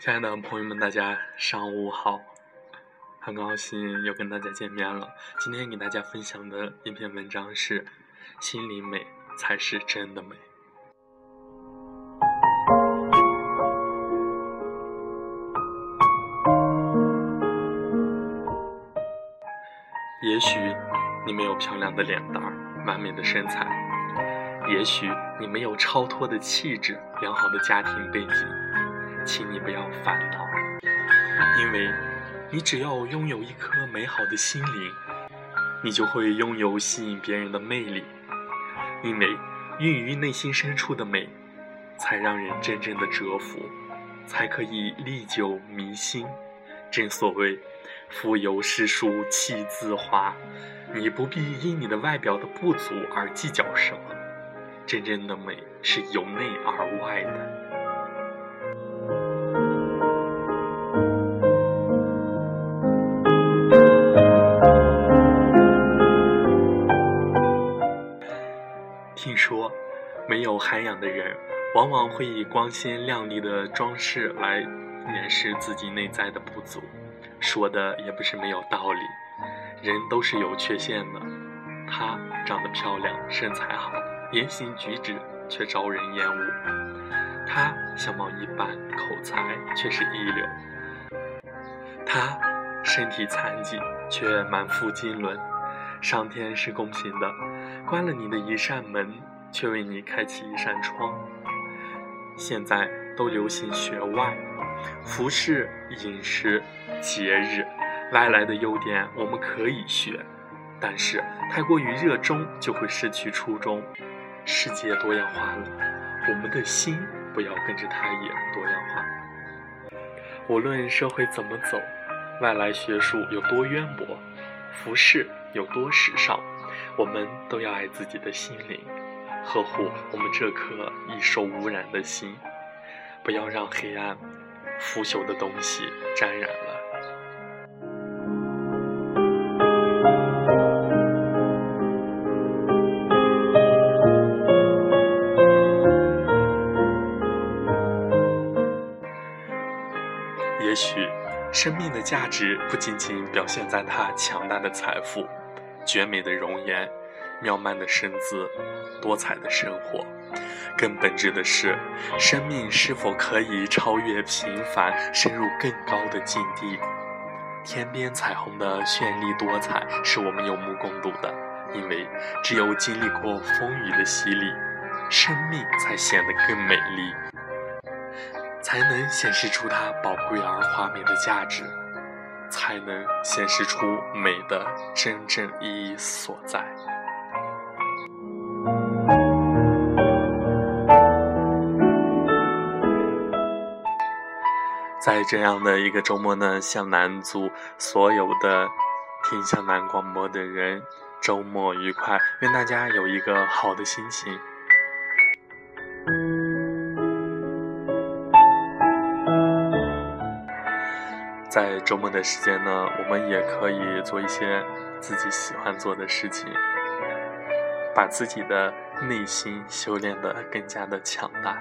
亲爱的朋友们，大家上午好！很高兴又跟大家见面了。今天给大家分享的一篇文章是：心灵美才是真的美。也许你没有漂亮的脸蛋儿、完美的身材，也许你没有超脱的气质、良好的家庭背景。请你不要烦恼，因为，你只要拥有一颗美好的心灵，你就会拥有吸引别人的魅力。因为，孕于内心深处的美，才让人真正的折服，才可以历久弥新。正所谓，腹有诗书气自华。你不必因你的外表的不足而计较什么，真正的美是由内而外的。说，没有涵养的人，往往会以光鲜亮丽的装饰来掩饰自己内在的不足。说的也不是没有道理，人都是有缺陷的。她长得漂亮，身材好，言行举止却招人厌恶；她相貌一般，口才却是一流；她身体残疾，却满腹经纶。上天是公平的，关了你的一扇门，却为你开启一扇窗。现在都流行学外，服饰、饮食、节日，外来的优点我们可以学，但是太过于热衷就会失去初衷。世界多样化了，我们的心不要跟着它也多样化。无论社会怎么走，外来学术有多渊博。服饰有多时尚，我们都要爱自己的心灵，呵护我们这颗易受污染的心，不要让黑暗、腐朽的东西沾染了。也许。生命的价值不仅仅表现在它强大的财富、绝美的容颜、妙曼的身姿、多彩的生活，更本质的是，生命是否可以超越平凡，深入更高的境地？天边彩虹的绚丽多彩是我们有目共睹的，因为只有经历过风雨的洗礼，生命才显得更美丽。才能显示出它宝贵而华美的价值，才能显示出美的真正意义所在。在这样的一个周末呢，向南祝所有的听向南广播的人周末愉快，愿大家有一个好的心情。在周末的时间呢，我们也可以做一些自己喜欢做的事情，把自己的内心修炼的更加的强大。